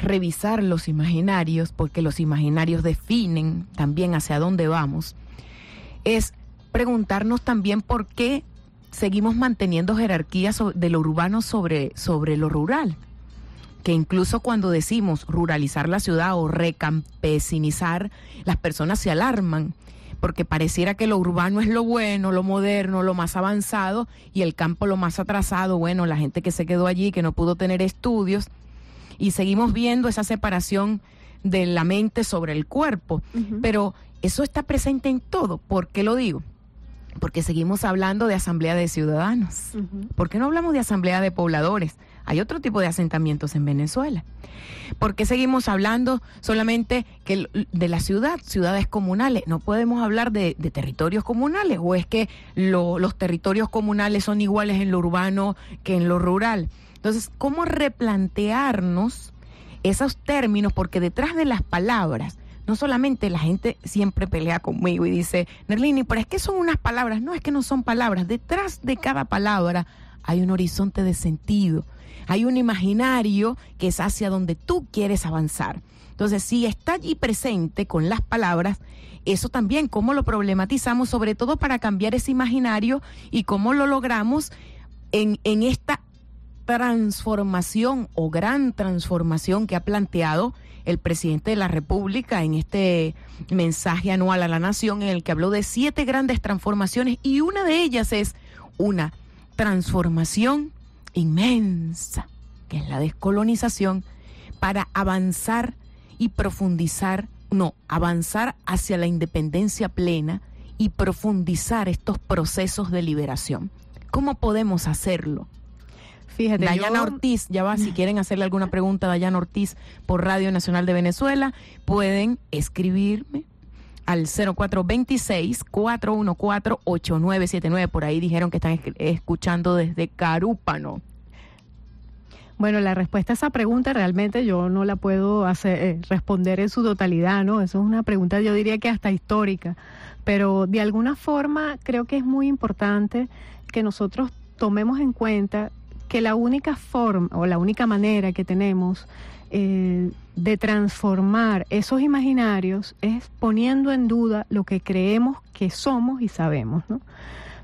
revisar los imaginarios, porque los imaginarios definen también hacia dónde vamos, es preguntarnos también por qué seguimos manteniendo jerarquías de lo urbano sobre, sobre lo rural. Que incluso cuando decimos ruralizar la ciudad o recampesinizar, las personas se alarman porque pareciera que lo urbano es lo bueno, lo moderno, lo más avanzado y el campo lo más atrasado, bueno, la gente que se quedó allí, que no pudo tener estudios y seguimos viendo esa separación de la mente sobre el cuerpo, pero eso está presente en todo, ¿por qué lo digo? Porque seguimos hablando de asamblea de ciudadanos. ¿Por qué no hablamos de asamblea de pobladores? Hay otro tipo de asentamientos en Venezuela. ¿Por qué seguimos hablando solamente que de la ciudad, ciudades comunales? No podemos hablar de, territorios comunales o es que los territorios comunales son iguales en lo urbano que en lo rural. Entonces, ¿cómo replantearnos esos términos? Porque detrás de las palabras no solamente la gente siempre pelea conmigo y dice, Nerlini, pero es que son unas palabras. No, es que no son palabras. Detrás de cada palabra hay un horizonte de sentido, hay un imaginario que es hacia donde tú quieres avanzar. Entonces, si está allí presente con las palabras, eso también, cómo lo problematizamos, sobre todo para cambiar ese imaginario y cómo lo logramos en, en esta transformación o gran transformación que ha planteado el presidente de la República en este mensaje anual a la nación en el que habló de siete grandes transformaciones y una de ellas es una transformación inmensa, que es la descolonización, para avanzar y profundizar, no, avanzar hacia la independencia plena y profundizar estos procesos de liberación. ¿Cómo podemos hacerlo? Fíjate, Dayana Ortiz, ya va, si quieren hacerle alguna pregunta a Dayana Ortiz por Radio Nacional de Venezuela, pueden escribirme al 0426-414-8979. Por ahí dijeron que están escuchando desde Carúpano. Bueno, la respuesta a esa pregunta realmente yo no la puedo hacer, eh, responder en su totalidad, ¿no? Eso es una pregunta yo diría que hasta histórica, pero de alguna forma creo que es muy importante que nosotros tomemos en cuenta que la única forma o la única manera que tenemos eh, de transformar esos imaginarios es poniendo en duda lo que creemos que somos y sabemos. ¿no?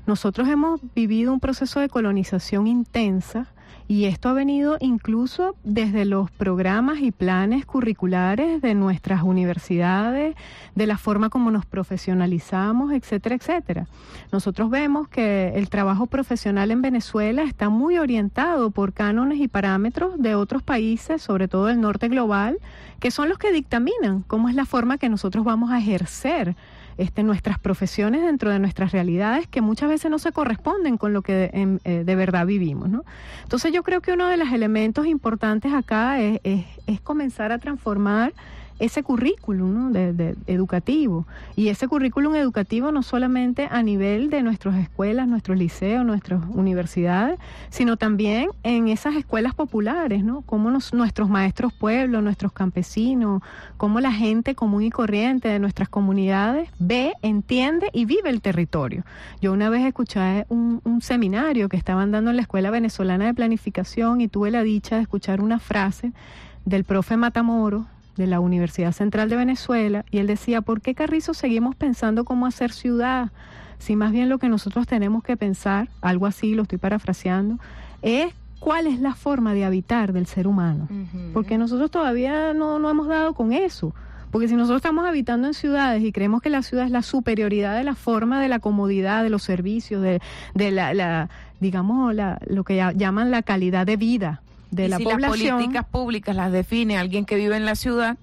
Nosotros hemos vivido un proceso de colonización intensa y esto ha venido incluso desde los programas y planes curriculares de nuestras universidades, de la forma como nos profesionalizamos, etcétera, etcétera. Nosotros vemos que el trabajo profesional en Venezuela está muy orientado por cánones y parámetros de otros países, sobre todo el norte global, que son los que dictaminan cómo es la forma que nosotros vamos a ejercer este, nuestras profesiones dentro de nuestras realidades que muchas veces no se corresponden con lo que de, em, eh, verdad vivimos. ¿no? Entonces yo creo que uno de los elementos importantes acá es, es comenzar a transformar ese currículum de, educativo. Y ese currículum educativo no solamente a nivel de nuestras escuelas, nuestros liceos, nuestras universidades, sino también en esas escuelas populares, ¿no? Cómo nuestros maestros pueblos, nuestros campesinos, cómo la gente común y corriente de nuestras comunidades ve, entiende y vive el territorio. Yo una vez escuché un, un seminario que estaban dando en la Escuela Venezolana de Planificación y tuve la dicha de escuchar una frase del profe Matamoros, de la Universidad Central de Venezuela y él decía, ¿por qué Carrizo seguimos pensando cómo hacer ciudad? Si más bien lo que nosotros tenemos que pensar, algo así, lo estoy parafraseando, es cuál es la forma de habitar del ser humano. Porque nosotros todavía no, no hemos dado con eso. Porque si nosotros estamos habitando en ciudades y creemos que la ciudad es la superioridad de la forma, de la comodidad, de los servicios, de, de la, la, digamos, la, lo que llaman la calidad de vida, de la si población. Las políticas públicas las define alguien que vive en la ciudad.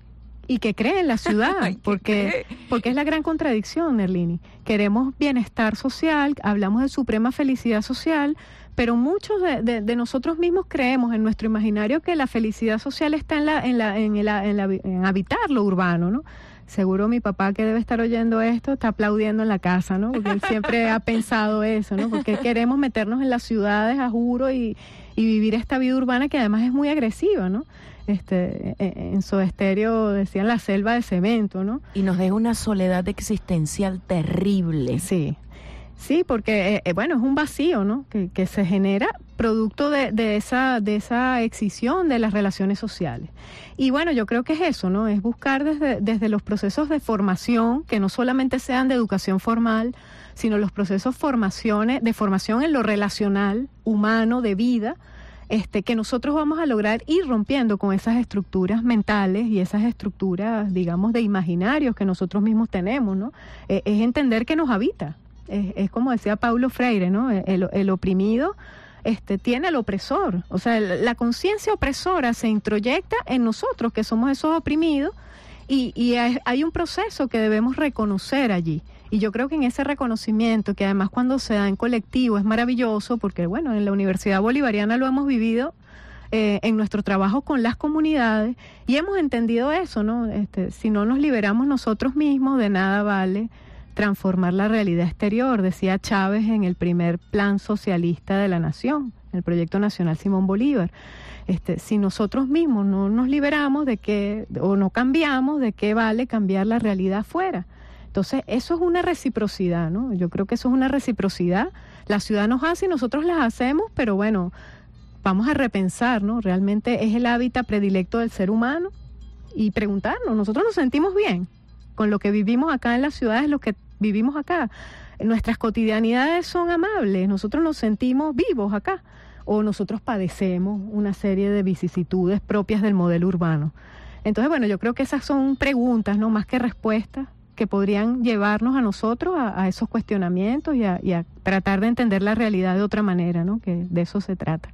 Y que cree en la ciudad, porque, porque es la gran contradicción, Nerlini. Queremos bienestar social, hablamos de suprema felicidad social, pero muchos de, nosotros mismos creemos en nuestro imaginario que la felicidad social está en, la, en, la, en, en habitar lo urbano, ¿no? seguro mi papá que debe estar oyendo esto está aplaudiendo en la casa, ¿no? Porque él siempre ha pensado eso, ¿no? Porque queremos meternos en las ciudades, a juro, y, y vivir esta vida urbana que además es muy agresiva, ¿no? Este, e, e, en su estéreo decían la selva de cemento, ¿no? Y nos deja una soledad existencial terrible. Sí, sí, porque, eh, eh, bueno, es un vacío, ¿no? Que, que se genera producto de, de, esa, de esa excisión de las relaciones sociales. Y bueno, yo creo que es eso, ¿no? Es buscar desde, desde los procesos de formación, que no solamente sean de educación formal, sino los procesos formaciones, de formación en lo relacional, humano, de vida, este, que nosotros vamos a lograr ir rompiendo con esas estructuras mentales y esas estructuras, digamos, de imaginarios que nosotros mismos tenemos, ¿no? Eh, es entender que nos habita. Es, como decía Paulo Freire, ¿no? El, el oprimido este, tiene el opresor. O sea, la conciencia opresora se introyecta en nosotros, que somos esos oprimidos, y hay un proceso que debemos reconocer allí. Y yo creo que en ese reconocimiento, que además cuando se da en colectivo es maravilloso, porque bueno, en la Universidad Bolivariana lo hemos vivido eh, en nuestro trabajo con las comunidades y hemos entendido eso, ¿no? Este, si no nos liberamos nosotros mismos, de nada vale transformar la realidad exterior, decía Chávez en el primer plan socialista de la nación, el proyecto nacional Simón Bolívar. Este, si nosotros mismos no nos liberamos de que, o no cambiamos, de qué vale cambiar la realidad afuera. Entonces, eso es una reciprocidad, ¿no? Yo creo que eso es una reciprocidad. la ciudad nos hace y nosotros las hacemos, pero bueno, vamos a repensar, ¿no? Realmente es el hábitat predilecto del ser humano y preguntarnos, nosotros nos sentimos bien con lo que vivimos acá en las ciudades, lo que vivimos acá. Nuestras cotidianidades son amables, nosotros nos sentimos vivos acá o nosotros padecemos una serie de vicisitudes propias del modelo urbano. Entonces, bueno, yo creo que esas son preguntas, no más que respuestas que podrían llevarnos a nosotros a, esos cuestionamientos y a, tratar de entender la realidad de otra manera, ¿no? Que de eso se trata.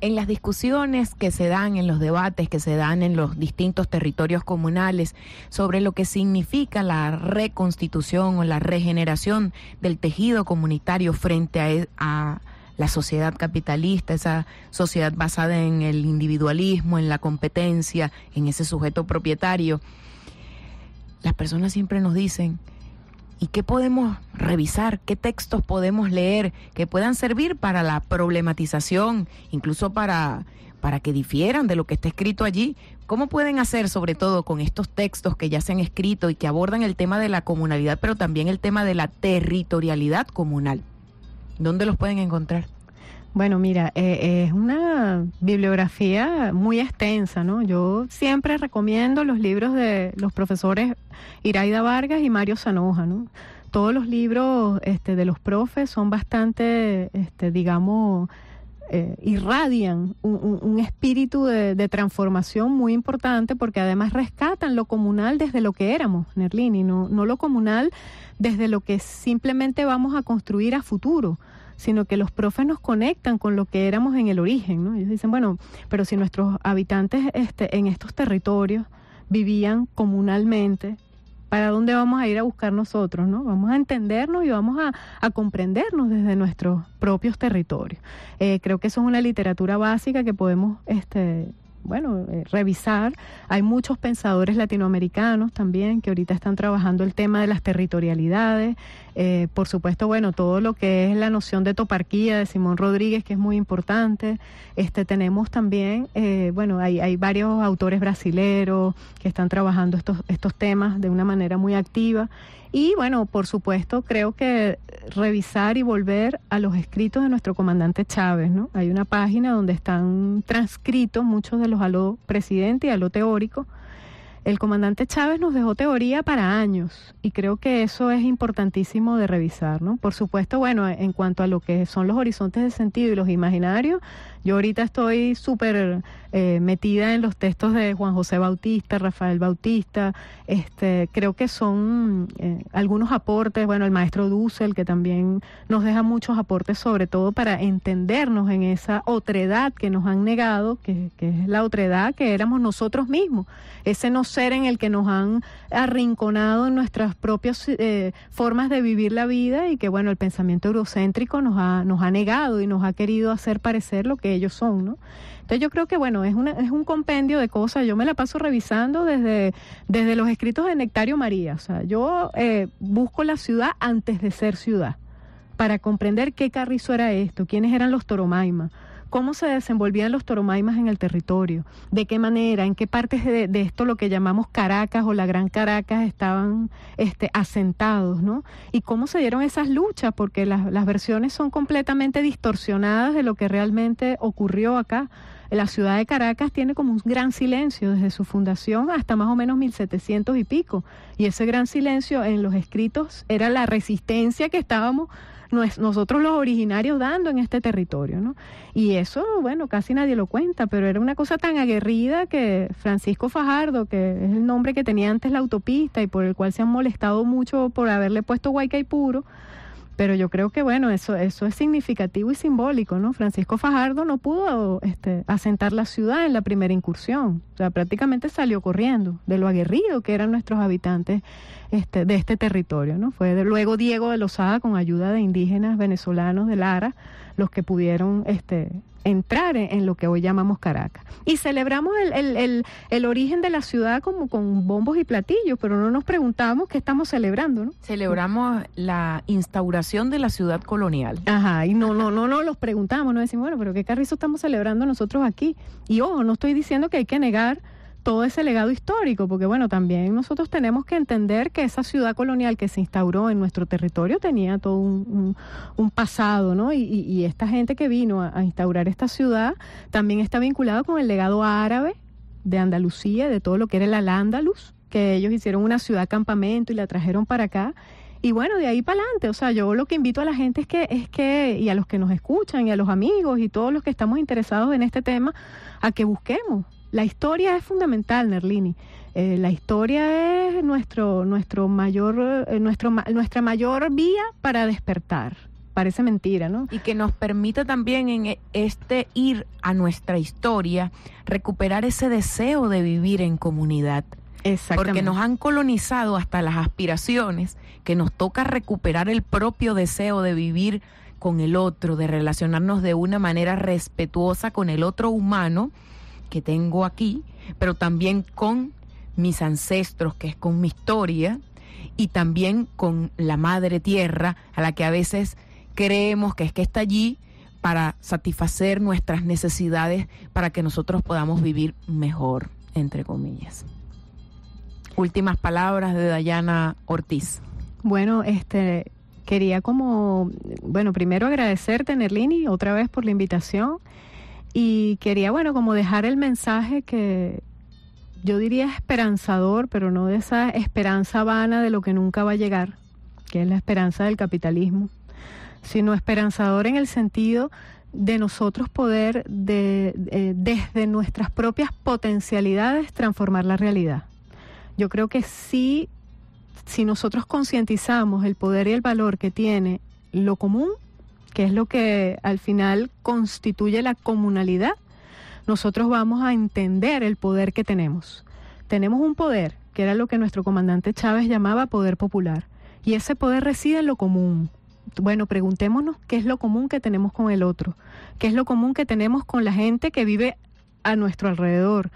En las discusiones que se dan, en los debates que se dan en los distintos territorios comunales sobre lo que significa la reconstitución o la regeneración del tejido comunitario frente a, e, a la sociedad capitalista, esa sociedad basada en el individualismo, en la competencia, en ese sujeto propietario, las personas siempre nos dicen, ¿y qué podemos revisar? ¿Qué textos podemos leer que puedan servir para la problematización, incluso para, para que difieran de lo que está escrito allí? ¿Cómo pueden hacer, sobre todo con estos textos que ya se han escrito y que abordan el tema de la comunalidad, pero también el tema de la territorialidad comunal? ¿Dónde los pueden encontrar? Bueno, mira, eh, es una bibliografía muy extensa, ¿no? Yo siempre recomiendo los libros de los profesores Iraida Vargas y Mario Sanoja, ¿no? Todos los libros este, de los profes son bastante, este, digamos, eh, irradian un, espíritu de, transformación muy importante porque además rescatan lo comunal desde lo que éramos, Nerlini, no, no lo comunal desde lo que simplemente vamos a construir a futuro sino que los profes nos conectan con lo que éramos en el origen, ¿no? Ellos dicen, bueno, pero si nuestros habitantes este, en estos territorios vivían comunalmente, ¿para dónde vamos a ir a buscar nosotros, no? Vamos a entendernos y vamos a, comprendernos desde nuestros propios territorios. Eh, creo que eso es una literatura básica que podemos este, bueno, eh, revisar. Hay muchos pensadores latinoamericanos también que ahorita están trabajando el tema de las territorialidades. Eh, por supuesto, bueno, todo lo que es la noción de toparquía de Simón Rodríguez, que es muy importante. Este, tenemos también, eh, bueno, hay, hay varios autores brasileros que están trabajando estos, estos temas de una manera muy activa. Y bueno, por supuesto, creo que revisar y volver a los escritos de nuestro comandante Chávez, ¿no? Hay una página donde están transcritos muchos de los aló presidente y aló teórico el comandante Chávez nos dejó teoría para años y creo que eso es importantísimo de revisar, ¿no? Por supuesto, bueno, en cuanto a lo que son los horizontes de sentido y los imaginarios, yo ahorita estoy súper eh, metida en los textos de Juan José Bautista, Rafael Bautista, este, creo que son eh, algunos aportes, bueno, el maestro Dussel, que también nos deja muchos aportes, sobre todo para entendernos en esa otredad que nos han negado, que, es la otredad que éramos nosotros mismos, ese no ser en el que nos han arrinconado en nuestras propias eh, formas de vivir la vida y que, bueno, el pensamiento eurocéntrico nos ha negado y nos ha querido hacer parecer lo que ellos son, ¿no? Entonces yo creo que, bueno, es, una, es un compendio de cosas. Yo me la paso revisando desde, desde los escritos de Nectario María. O sea, yo eh, busco la ciudad antes de ser ciudad para comprender qué carrizo era esto, quiénes eran los toromaimas cómo se desenvolvían los toromaimas en el territorio, de qué manera, en qué partes de, esto lo que llamamos Caracas o la Gran Caracas estaban este, asentados, ¿no? Y cómo se dieron esas luchas, porque las, las versiones son completamente distorsionadas de lo que realmente ocurrió acá. La ciudad de Caracas tiene como un gran silencio desde su fundación hasta más o menos 1700 y pico. Y ese gran silencio en los escritos era la resistencia que estábamos nosotros los originarios dando en este territorio, ¿no? Y eso, bueno, casi nadie lo cuenta, pero era una cosa tan aguerrida que Francisco Fajardo, que es el nombre que tenía antes la autopista y por el cual se han molestado mucho por haberle puesto Guaycaipuro, pero yo creo que bueno, eso, eso es significativo y simbólico, ¿no? Francisco Fajardo no pudo este, asentar la ciudad en la primera incursión, o sea, prácticamente salió corriendo de lo aguerrido que eran nuestros habitantes este, de este territorio, ¿no? Fue de, luego Diego de Lozada con ayuda de indígenas venezolanos de Lara los que pudieron este, entrar en, lo que hoy llamamos Caracas. Y celebramos el, el, el, origen de la ciudad como con bombos y platillos, pero no nos preguntamos qué estamos celebrando, ¿no? Celebramos la instauración de la ciudad colonial. Ajá, y no, no, no nos los preguntamos, no decimos, bueno, pero qué carrizo estamos celebrando nosotros aquí. Y ojo, no estoy diciendo que hay que negar todo ese legado histórico, porque bueno, también nosotros tenemos que entender que esa ciudad colonial que se instauró en nuestro territorio tenía todo un, pasado, ¿no? Y, esta gente que vino a, instaurar esta ciudad también está vinculada con el legado árabe de Andalucía, de todo lo que era el Al-Ándalus, que ellos hicieron una ciudad campamento y la trajeron para acá. Y bueno, de ahí para adelante, o sea, yo lo que invito a la gente es que, es que, y a los que nos escuchan, y a los amigos, y todos los que estamos interesados en este tema, a que busquemos, la historia es fundamental, Nerlini. Eh, la historia es nuestro, nuestro mayor, eh, nuestro, nuestra mayor vía para despertar. Parece mentira, ¿no? Y que nos permita también en e, este ir a nuestra historia, recuperar ese deseo de vivir en comunidad. Porque nos han colonizado hasta las aspiraciones, que nos toca recuperar el propio deseo de vivir con el otro, de relacionarnos de una manera respetuosa con el otro humano que tengo aquí, pero también con mis ancestros, que es con mi historia, y también con la madre tierra, a la que a veces creemos que es que está allí para satisfacer nuestras necesidades, para que nosotros podamos vivir mejor, entre comillas. Últimas palabras de Dayana Ortiz. Bueno, este quería como, bueno, primero agradecerte, Nerlini, otra vez por la invitación y quería, bueno, como dejar el mensaje que yo diría esperanzador, pero no de esa esperanza vana de lo que nunca va a llegar, que es la esperanza del capitalismo, sino esperanzador en el sentido de nosotros poder de, desde nuestras propias potencialidades transformar la realidad. Yo creo que sí, si nosotros concientizamos el poder y el valor que tiene lo común, que es lo que al final constituye la comunalidad, nosotros vamos a entender el poder que tenemos. Tenemos un poder, que era lo que nuestro comandante Chávez llamaba poder popular, y ese poder reside en lo común. Bueno, preguntémonos qué es lo común que tenemos con el otro, qué es lo común que tenemos con la gente que vive a nuestro alrededor,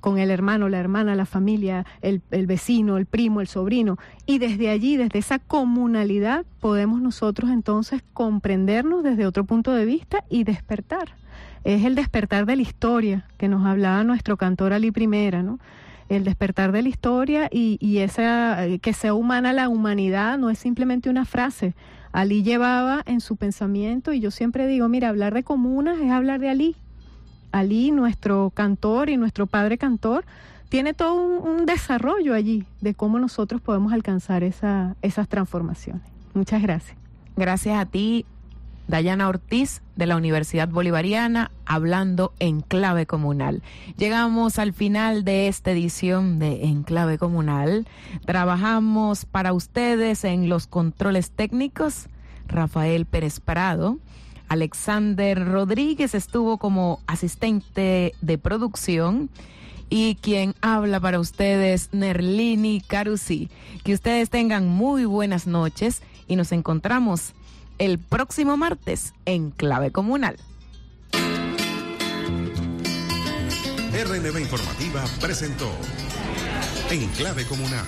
con el hermano, la hermana, la familia, el, vecino, el primo, el sobrino. Y desde allí, desde esa comunalidad, podemos nosotros entonces comprendernos desde otro punto de vista y despertar. Es el despertar de la historia que nos hablaba nuestro cantor Ali Primera, ¿no? El despertar de la historia y, y esa, que sea humana la humanidad no es simplemente una frase. Ali llevaba en su pensamiento, y yo siempre digo, mira, hablar de comunas es hablar de Ali, Ali, nuestro cantor y nuestro padre cantor, tiene todo un, desarrollo allí de cómo nosotros podemos alcanzar esa, esas transformaciones. Muchas gracias. Gracias a ti, Dayana Ortiz de la Universidad Bolivariana, hablando en clave comunal. Llegamos al final de esta edición de En clave comunal. Trabajamos para ustedes en los controles técnicos, Rafael Pérez Prado. Alexander Rodríguez estuvo como asistente de producción y quien habla para ustedes, Nerlini Carusi. Que ustedes tengan muy buenas noches y nos encontramos el próximo martes en Clave Comunal. RNB Informativa presentó En Clave Comunal.